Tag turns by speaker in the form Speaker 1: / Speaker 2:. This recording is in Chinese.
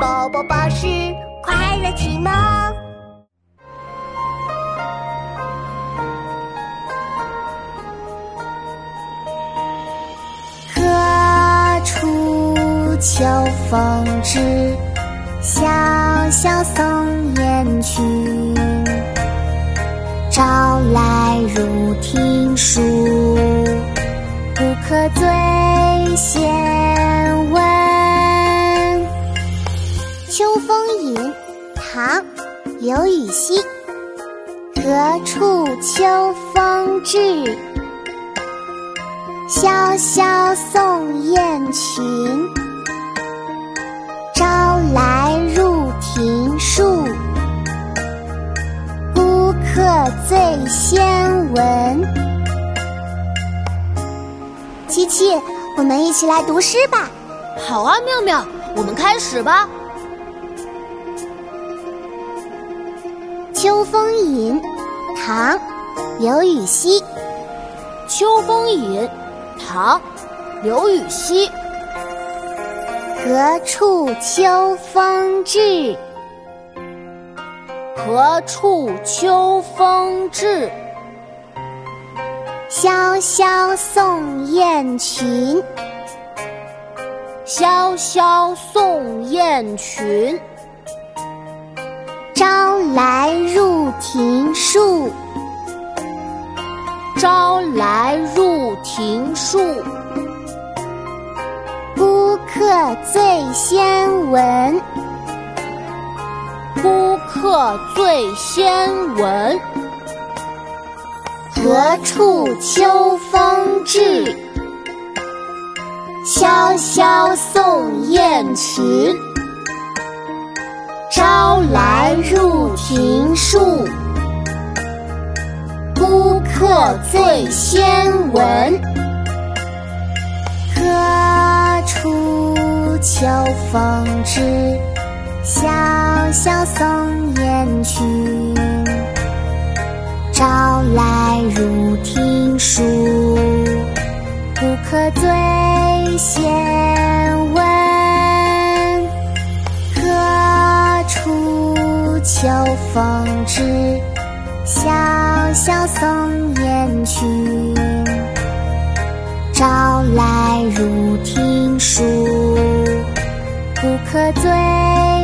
Speaker 1: 宝宝巴士快乐启蒙。
Speaker 2: 何处秋风至？萧萧送雁群。朝来入庭树，不可醉唐·刘禹锡。何处秋风至？萧萧送雁群。朝来入庭树，孤客最先闻。琪琪，我们一起来读诗吧。
Speaker 3: 好啊，妙妙，我们开始吧。
Speaker 2: 《秋风引》唐·刘禹锡。
Speaker 3: 《秋风引》唐·刘禹锡。
Speaker 2: 何处秋风至？
Speaker 3: 何处秋风至？
Speaker 2: 萧萧送雁群。
Speaker 3: 萧萧送雁群。
Speaker 2: 朝来
Speaker 3: 朝来入庭树。
Speaker 2: 孤客最先闻。
Speaker 3: 孤客最先闻。
Speaker 2: 何处秋风至？萧萧送雁群。朝来入庭树。客醉先闻。何处秋风至？萧萧送雁群。朝来入庭树。不可醉先闻。何处秋风至？萧萧送烟去。朝来入庭树。不可醉。